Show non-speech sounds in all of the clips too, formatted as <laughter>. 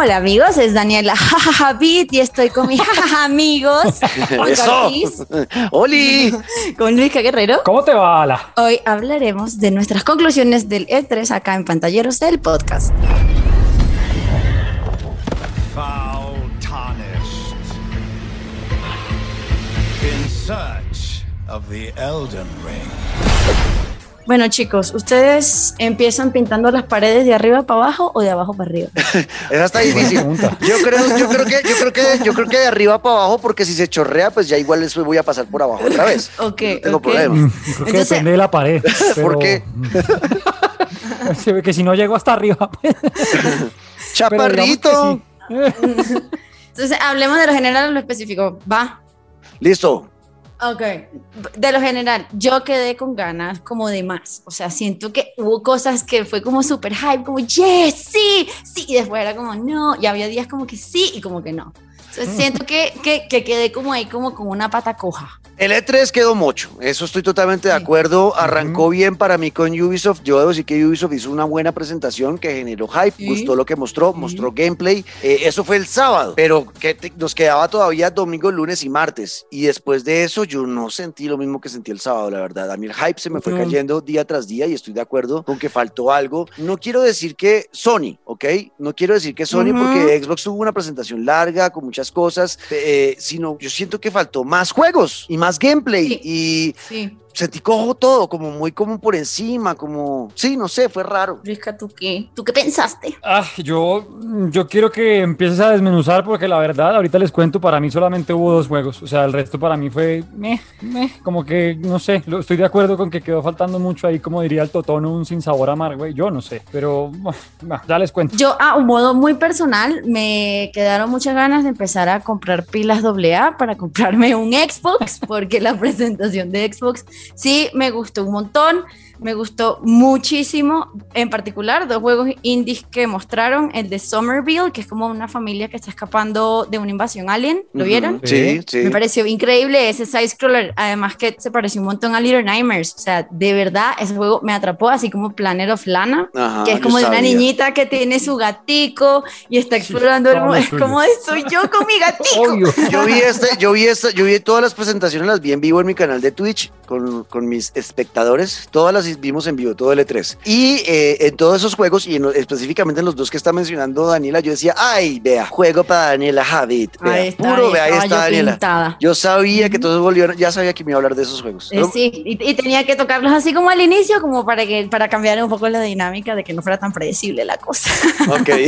Hola amigos, es Daniela <laughs> Jajajabit y estoy con mis jajaja <laughs> amigos. <laughs> Juan Eso. Ortiz, ¡Oli! con Luisca Guerrero. ¿Cómo te va, Ala? Hoy hablaremos de nuestras conclusiones del E3 acá en Pantalleros del Podcast. foul tarnished. In search of the Elden Ring. Bueno chicos, ¿ustedes empiezan pintando las paredes de arriba para abajo o de abajo para arriba? <laughs> Esa está difícil. Yo creo, yo creo que, yo creo que, <laughs> yo creo que de arriba para abajo, porque si se chorrea, pues ya igual eso voy a pasar por abajo otra vez. <laughs> Ok, No tengo ok. problema. Mm, Creo que Entonces- depende de la pared. ¿Por qué? qué? Se ve que si no llego hasta arriba. pues, pero Chaparrito. sí. Entonces hablemos de lo general o lo específico. Va. Listo. Ok, de lo general, yo quedé con ganas como de más. O sea, siento que hubo cosas que fue como súper hype, como yes, sí, sí, y después era como no, y había días como que sí y como que no. Entonces siento que, que, que quedé como ahí, como con una pata coja. El E3 quedó mocho, eso estoy totalmente de Sí. acuerdo. Arrancó bien para mí con Ubisoft. Yo debo decir que Ubisoft hizo una buena presentación que generó hype, Sí. gustó lo que mostró, Sí. mostró gameplay. Eh, eso fue el sábado, pero que te- nos quedaba todavía domingo, lunes y martes. Y después de eso, yo no sentí lo mismo que sentí el sábado, la verdad. A mí el hype se me fue cayendo día tras día y estoy de acuerdo con que faltó algo. No quiero decir que Sony, ¿ok? No quiero decir que Sony Ujú. porque Xbox tuvo una presentación larga con muchas cosas, eh, sino yo siento que faltó más juegos y más gameplay Sí. y Sí. Sentí cojo todo, como muy como por encima, como, sí, no sé, fue raro. Luisca, ¿tú qué? ¿Tú qué pensaste? Ah, yo, yo quiero que empieces a desmenuzar porque la verdad, ahorita les cuento, para mí solamente hubo dos juegos. O sea, el resto para mí fue, meh, meh, como que, no sé, lo- estoy de acuerdo con que quedó faltando mucho ahí, como diría el totono, un sin sabor amargo. y Yo no sé, pero bueno, ya les cuento. Yo, a un modo muy personal, me quedaron muchas ganas de empezar a comprar pilas AA para comprarme un Xbox, <laughs> porque la presentación de Xbox sí me gustó un montón, me gustó muchísimo, en particular dos juegos indies que mostraron, el de Somerville, que es como una familia que está escapando de una invasión alien, ¿lo vieron? Sí, sí. Me pareció increíble ese side scroller, además que se pareció un montón a Little Nightmares, o sea, de verdad ese juego me atrapó, así como Planet of Lana, Ajá, que es como de una niñita que tiene su gatico y está explorando el mundo. Es como soy yo con mi gatico. <laughs> Obvio. Yo vi este, yo vi esta, yo vi todas las presentaciones, las vi en vivo en mi canal de Twitch con, con mis espectadores. Todas las vimos en vivo, todo el E3. Y eh, en todos esos juegos, y en- específicamente en los dos que está mencionando Daniela, yo decía, ay, vea, juego para Daniela Javid. Vea, Ahí está, puro, ahí vea, ahí está Daniela. pintada. Yo sabía que todos volvieron, ya sabía que me iba a hablar de esos juegos. Eh, sí, y, y tenía que tocarlos así como al inicio, como para que para cambiar un poco la dinámica de que no fuera tan predecible la cosa. Ok. <laughs>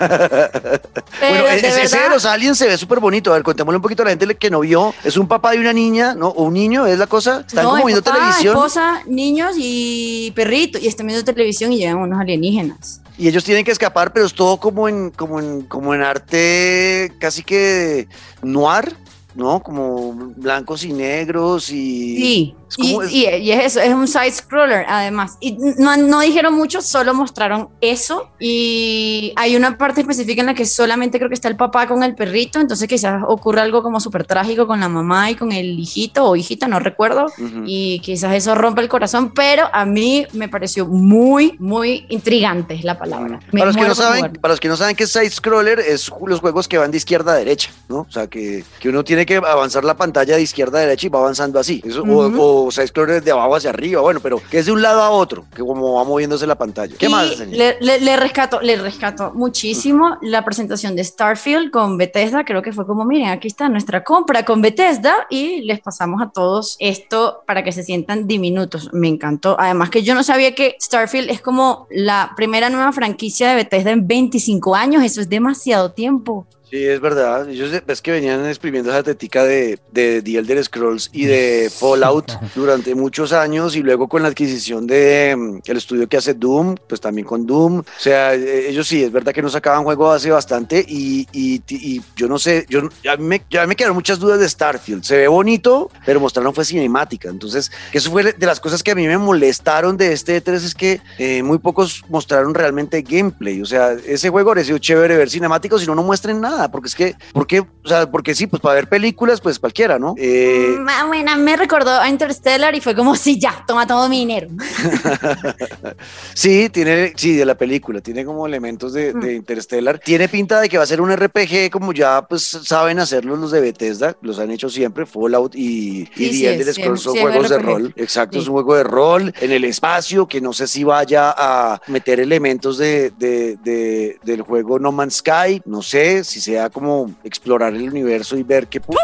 <laughs> Bueno, ese, ese de verdad, los aliens se ve súper bonito. A ver, contémosle un poquito a la gente que no vio. Es un papá de una niña, ¿no? O un niño, es la cosa. Están no, como viendo papá, televisión esposa, niños y perrito, y están viendo televisión y llegan unos alienígenas. y ellos tienen que escapar, pero es todo como en, como en, como en arte casi que noir, ¿no? Como blancos y negros y. Sí, es y, como- es- y- y es eso, es un side scroller además. Y no, no dijeron mucho, solo mostraron eso. Y hay una parte específica en la que solamente creo que está el papá con el perrito, entonces quizás ocurre algo como súper trágico con la mamá y con el hijito o hijita, no recuerdo. Ujú. Y quizás eso rompe el corazón, pero a mí me pareció muy, muy intrigante es la palabra. Me Para los, que no saben, para los que no saben qué es side scroller, es los juegos que van de izquierda a derecha, ¿no? O sea, que, que uno tiene que avanzar la pantalla de izquierda a derecha y va avanzando así. Eso, o- Ujú. o, side scroller de abajo hacia arriba, bueno, pero que es de un lado a otro, que como va moviéndose la pantalla. ¿Qué Y más? Le, le, le rescato, le rescato muchísimo la presentación de Starfield con Bethesda. Creo que fue como, miren, aquí está nuestra compra con Bethesda y les pasamos a todos esto para que se sientan diminutos. Me encantó. Además que yo no sabía que Starfield es como la primera nueva franquicia de Bethesda en 25 años. Eso es demasiado tiempo. Sí, es verdad. Ellos es que venían exprimiendo esa tetica de, de The Elder Scrolls y de <laughs> Fallout durante muchos años y luego con la adquisición de mm, el estudio que hace Doom, pues también con Doom. O sea, eh, ellos sí, es verdad que no sacaban juego hace bastante y, y- y yo no sé, yo, a mí me, ya me quedaron muchas dudas de Starfield. Se ve bonito, pero mostraron fue cinemática. Entonces, que eso fue de las cosas que a mí me molestaron de este E3 es que eh, muy pocos mostraron realmente gameplay. O sea, ese juego pareció chévere ver cinemáticos y no, no muestren nada. Nada, porque es que, porque, o sea, porque sí, pues para ver películas, pues cualquiera, ¿no? Eh, Mm, bueno, me recordó a Interstellar y fue como, sí, ya, toma todo mi dinero. <laughs> sí, tiene, sí, de la película, tiene como elementos de, de Interstellar. Tiene pinta de que va a ser un RPG como ya pues saben hacerlo los de Bethesda, los han hecho siempre, Fallout y, y Sí, sí, The Elder sí, Scrolls son sí, juegos de rol. Exacto, Sí. es un juego de rol en el espacio que no sé si vaya a meter elementos de, de- de- del juego No Man's Sky, no sé si sea como explorar el universo y ver qué pu-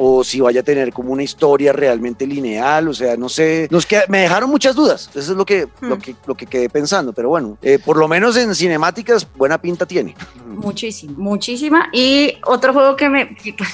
o si vaya a tener como una historia realmente lineal, o sea, no sé, nos queda- me dejaron muchas dudas, eso es lo que, lo Hmm. que, lo que quedé pensando, pero bueno, eh, por lo menos en cinemáticas buena pinta tiene. <laughs> Muchísimo, muchísima. Y otro juego que me que- que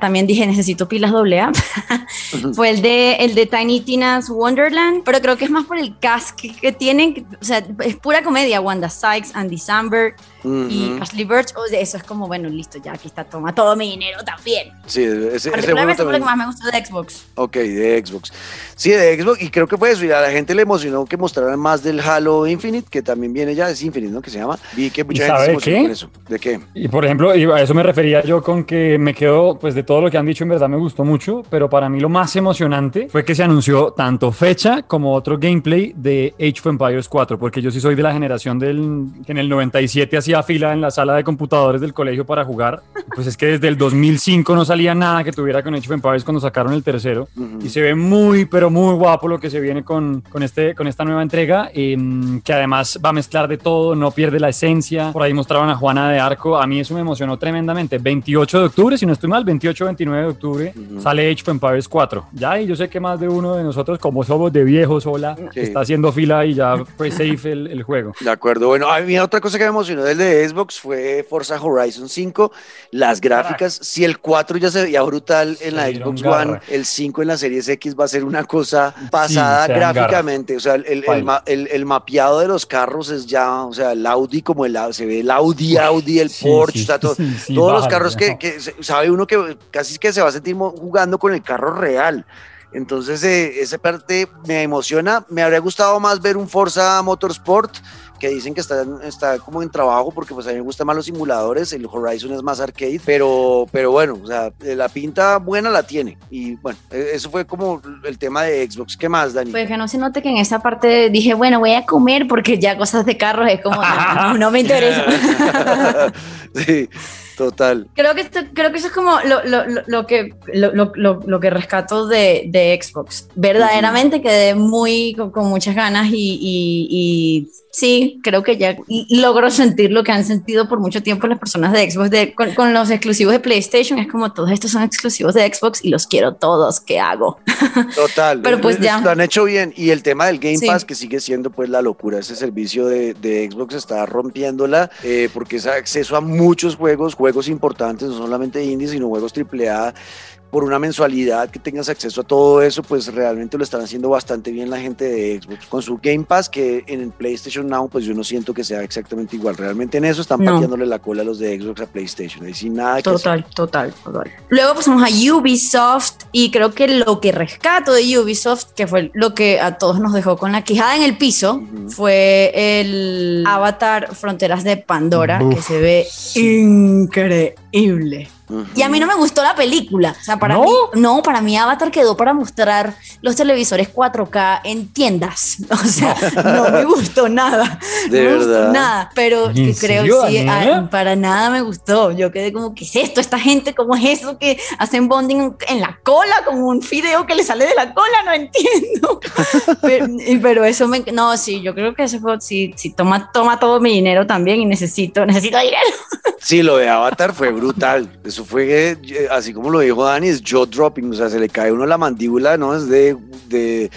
también dije necesito pilas doble A <laughs> fue el de el de Tiny Tina's Wonderland, pero creo que es más por el cast que, que tienen, o sea, es pura comedia, Wanda Sykes, Andy Samberg y. Ashley Birch, o sea, eso es como, bueno, listo, ya aquí está, toma todo mi dinero también. Sí, ese, ese juego lo que también. más me gustó de Xbox. Ok, de Xbox. Sí, de Xbox, y creo que fue eso. Y a la gente le emocionó que mostraran más del Halo Infinite, que también viene ya, es Infinite, ¿no? Que se llama. Vi que mucha ¿Y gente se sabe emocionó qué? con eso. ¿De qué? Y por ejemplo, y a eso me refería yo con que me quedo, pues de todo lo que han dicho, en verdad me gustó mucho, pero para mí lo más emocionante fue que se anunció tanto fecha como otro gameplay de Age of Empires 4, porque yo sí soy de la generación del que en el 97 hacía fila en la sala de computadores del colegio para jugar. Pues es que desde el 2005 no salía nada que tuviera con Age of Empires cuando sacaron el tercero. Ujú. Y se ve muy, pero muy guapo lo que se viene con, con, este, con esta nueva entrega, em, que además va a mezclar de todo, no pierde la esencia. Por ahí mostraron a Juana de Arco, a mí eso me emocionó tremendamente. 28 de octubre, si no estoy mal, 28-29 de octubre, Ujú. sale Age of Empires 4. Ya, y yo sé que más de uno de nosotros, como somos de viejos, sola, Sí. está haciendo fila y ya pues safe el, el juego. De acuerdo. Bueno, a mí otra cosa que me emocionó del de Xbox fue Forza Horizon 5. Las gráficas, si el 4 ya se veía brutal en la Xbox garra. One, el 5 en la Series X va a ser una cosa pasada garra. gráficamente. O sea, el, el, el- el mapeado de los carros es ya, o sea, el Audi como el se ve el Audi, Audi, el Sí, Porsche, sí, o sea, to- sí, sí, todos los carros que, que sabe uno que casi que se va a sentir jugando con el carro real. Entonces, eh, esa parte me emociona. Me habría gustado más ver un Forza Motorsport, que dicen que está, está como en trabajo, porque pues a mí me gustan más los simuladores. El Horizon es más arcade, pero, pero bueno, o sea, eh, la pinta buena la tiene. Y bueno, eh, eso fue como el tema de Xbox. ¿Qué más, Dani? Pues que no se note que en esa parte dije, bueno, voy a comer porque ya cosas de carros es como, no, <laughs> no me interesa. <laughs> sí, total. Creo que, esto, creo que eso es como lo, lo, lo, que, lo, lo, que rescato de, de Xbox. Verdaderamente quedé muy con, con muchas ganas y, y, y, sí, creo que ya logro sentir lo que han sentido por mucho tiempo las personas de Xbox de, con, con, los exclusivos de PlayStation. Es como todos estos son exclusivos de Xbox y los quiero todos. ¿Qué hago? <laughs> Total. Pero pues ya. Lo han hecho bien. Y el tema del Game Pass, que sigue siendo pues la locura. Ese servicio de, de Xbox está rompiéndola eh, porque es acceso a muchos juegos, juegos importantes, no solamente indies, sino juegos AAA por una mensualidad que tengas acceso a todo eso, pues realmente lo están haciendo bastante bien la gente de Xbox con su Game Pass, que en el PlayStation Now, pues yo no siento que sea exactamente igual. Realmente en eso están no. pateándole la cola a los de Xbox a PlayStation. Ahí sin nada total, que total, total. Luego pasamos a Ubisoft y creo que lo que rescato de Ubisoft, que fue lo que a todos nos dejó con la quijada en el piso, uh -huh. fue el Avatar Fronteras de Pandora, Uf, que se ve sí. increíble. Uh -huh. Y a mí no me gustó la película. O sea, para ¿No? mí, no, para mí Avatar quedó para mostrar los televisores 4K en tiendas. <laughs> O sea, no, me gustó nada. De no verdad. me gustó nada. Pero ¿En creo serio, sí, a, para nada me gustó. Yo quedé como, ¿qué es esto? Esta gente, ¿cómo es eso que hacen bonding en la cola con un fideo que le sale de la cola? No entiendo. <laughs> pero, pero, eso me. No, sí, yo creo que eso fue. Sí, sí, toma, toma todo mi dinero también y necesito, necesito dinero. <laughs> Sí, lo de Avatar fue brutal. Eso fue, eh, así como lo dijo Dani, es jaw dropping. O sea, se le cae uno la mandíbula, ¿no? Es de. de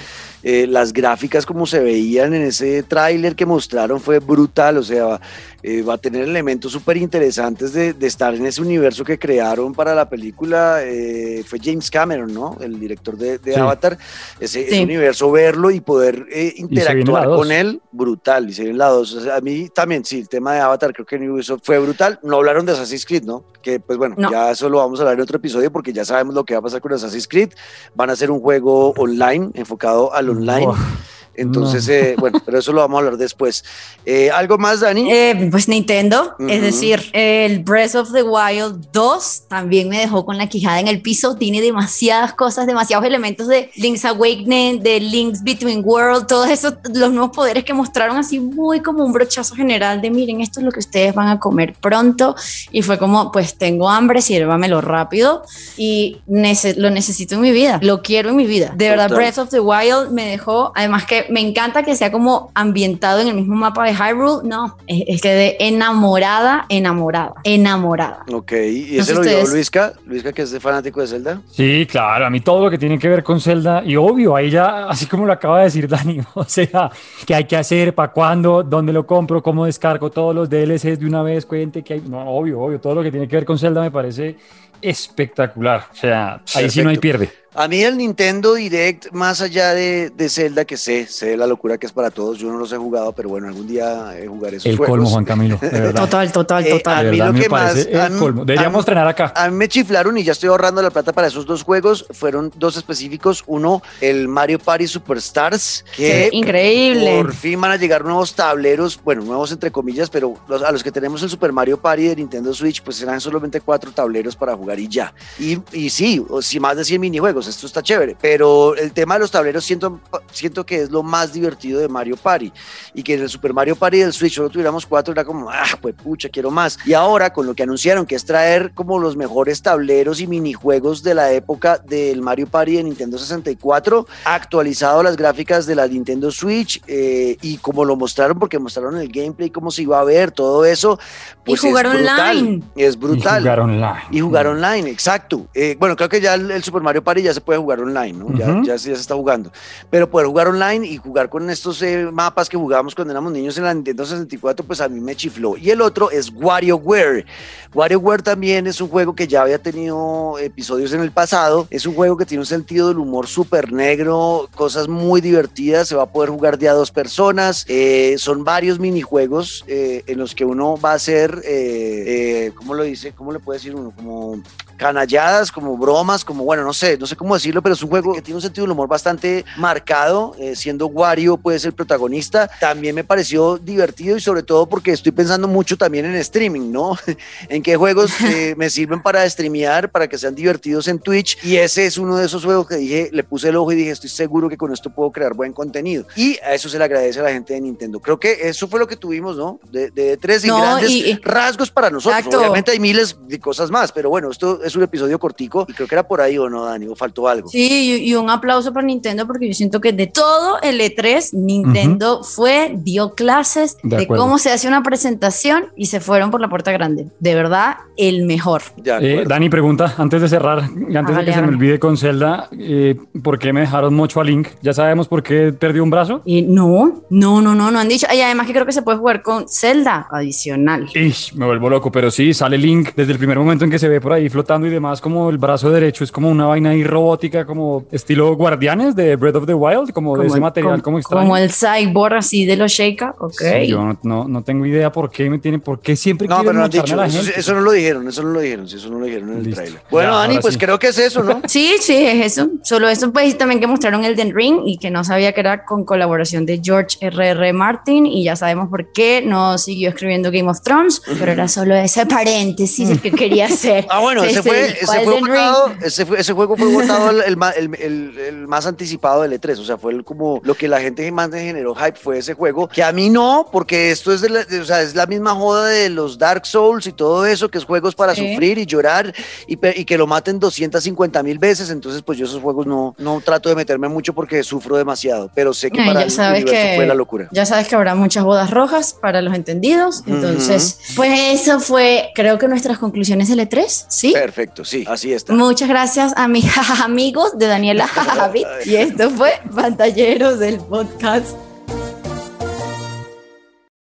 eh, las gráficas como se veían en ese tráiler que mostraron fue brutal, o sea, eh, va a tener elementos súper interesantes de, de, estar en ese universo que crearon para la película, eh, fue James Cameron, ¿no? El director de, de sí. Avatar, ese, sí. ese, universo, verlo y poder eh, interactuar y con él, brutal, y se en la 2, o sea, a mí también, sí, el tema de Avatar creo que en Ubisoft fue brutal, no hablaron de Assassin's Creed, ¿no? Que pues bueno, no. ya eso lo vamos a hablar en otro episodio porque ya sabemos lo que va a pasar con Assassin's Creed, van a hacer un juego online enfocado a los 0-1. Entonces, No. eh, bueno, pero eso lo vamos a hablar después. Eh, ¿Algo más, Dani? Eh, pues Nintendo, Ujú. es decir, el Breath of the Wild 2 también me dejó con la quijada en el piso. Tiene demasiadas cosas, demasiados elementos de Link's Awakening, de Link's Between World, todos esos, los nuevos poderes que mostraron así muy como un brochazo general de miren, esto es lo que ustedes van a comer pronto. Y fue como, pues tengo hambre, sírvamelo rápido y nece- lo necesito en mi vida, lo quiero en mi vida. De verdad, Total. Breath of the Wild me dejó, además que me encanta que sea como ambientado en el mismo mapa de Hyrule. No, es, es quedé enamorada, enamorada, enamorada. Ok, ¿y No ese sé lo vio. Luisca? Luisca, que es de fanático de Zelda. Sí, claro, a mí todo lo que tiene que ver con Zelda, y obvio, ahí ya, así como lo acaba de decir Dani, <laughs> o sea, qué hay que hacer, para cuándo, dónde lo compro, cómo descargo todos los DLCs de una vez, cuente que hay, no, obvio, obvio, todo lo que tiene que ver con Zelda me parece espectacular, o sea, ahí sí no hay pierde. A mí el Nintendo Direct, más allá de, de Zelda, que sé, sé la locura que es para todos, yo no los he jugado, pero bueno, algún día eh, jugaré esos El juegos. colmo, Juan Camilo, de <laughs> verdad. Total, total, Eh, total. A mí verdad, lo que más- el colmo. Deberíamos a acá. A mí me chiflaron y ya estoy ahorrando la plata para esos dos juegos. Fueron dos específicos. Uno, el Mario Party Superstars, que Sí, increíble. por fin van a llegar nuevos tableros, bueno, nuevos entre comillas, pero los- a los que tenemos el Super Mario Party de Nintendo Switch, pues serán solamente cuatro tableros para jugar y ya. Y, y sí, o sí, más de 100 minijuegos, esto está chévere, pero el tema de los tableros siento, siento que es lo más divertido de Mario Party y que en el Super Mario Party del Switch solo tuviéramos cuatro, era como, ah, pues pucha, quiero más. Y ahora con lo que anunciaron, que es traer como los mejores tableros y minijuegos de la época del Mario Party de Nintendo 64, actualizado las gráficas de la Nintendo Switch eh, y como lo mostraron, porque mostraron el gameplay, cómo se iba a ver, todo eso, pues jugar es brutal, online. Es Y brutal. jugar online. Y jugar online, exacto. Eh, bueno, creo que ya el, el Super Mario Party ya se puede jugar online, ¿no? Ya, ya, se- ya se está jugando. Pero jugar online y jugar con estos eh, mapas que jugábamos cuando éramos niños en la Nintendo 64, pues a mí me chifló. Y el otro es WarioWare. WarioWare también es un juego que ya había tenido episodios en el pasado. Es un juego que tiene un sentido del humor súper negro, cosas muy divertidas. Se va a poder jugar de a dos personas. Eh, son varios minijuegos eh, en los que uno va a eh, ¿cómo lo dice? ¿Cómo le puede decir uno? Como canalladas, como bromas, como bueno, no sé, no sé cómo decirlo, pero es un juego que tiene un sentido del humor bastante marcado, eh, siendo Wario pues el protagonista. También me pareció divertido y sobre todo porque estoy pensando mucho también en streaming, ¿no? <laughs> en qué juegos eh, <laughs> me sirven para streamear, para que sean divertidos en Twitch y ese es uno de esos juegos que dije, le puse el ojo y dije, estoy seguro que con esto puedo crear buen contenido. Y a eso se le agradece a la gente de Nintendo. Creo que eso fue lo que tuvimos, ¿no? De, de tres y No, grandes y- y- rasgos para nosotros. Exacto. Obviamente hay miles de cosas más, pero bueno, esto es un episodio cortico y creo que era por ahí o no, Dani, o faltó algo. Sí, y, y un aplauso para Nintendo porque yo siento que de todo el E3, Nintendo fue, dio clases De de, cómo se hace una presentación y se fueron por la puerta grande. De verdad, el mejor. De Eh. Dani pregunta, antes de cerrar, y antes de Hágale, que se me olvide con Zelda, eh, ¿por qué me dejaron mucho a Link? ¿Ya sabemos por qué perdió un brazo? Y no, no, no, no, no han dicho. Y además que creo que se puede jugar con Zelda adicional. Ish, me vuelvo loco, pero sí, sale Link desde el primer momento en que se ve por ahí flotando y demás, como el brazo derecho es como una vaina ahí robótica, como estilo Guardianes de Breath of the Wild, como, de ese el- material como, extraño. como el cyborg así de los Sheikah, ok. Sí, yo no, no, no tengo idea por qué me tienen, por qué siempre No, quieren pero no dicho, a la eso, gente. eso no lo dijeron, eso no lo dijeron, sí, eso no lo dijeron en el Listo. trailer. Bueno, Ya, Dani, pues sí. creo que es eso, ¿no? <laughs> Sí, sí, es eso. Solo eso, pues también que mostraron el Den Ring y que no sabía que era con colaboración de George R.R. Martin y ya sabemos por qué no siguió escribiendo Game of Thrones, pero era solo ese paréntesis el que quería hacer. <laughs> Ah, bueno, ese Ese fue, ese fue Elden votado, Ring. ese, fue- ese juego fue <laughs> votado el, el ma- el- el- el más anticipado del E3, o sea, fue el- como lo que la gente más generó hype fue ese juego, que a mí no, porque esto es de la, de- o sea, es la misma joda de los Dark Souls y todo eso, que es juegos para Sí. sufrir y llorar y, que lo maten 250 mil veces, entonces pues yo esos juegos no, no trato de meterme mucho porque sufro demasiado, pero sé que Ay, para el universo que- fue la locura. Ya sabes que habrá muchas bodas rojas para los entendidos. Entonces, pues eso fue, creo que nuestras conclusiones del E3, ¿sí? Perfecto, sí, así está. Muchas gracias a mis <laughs> amigos de Daniela Javi. Y esto fue Pantalleros del podcast.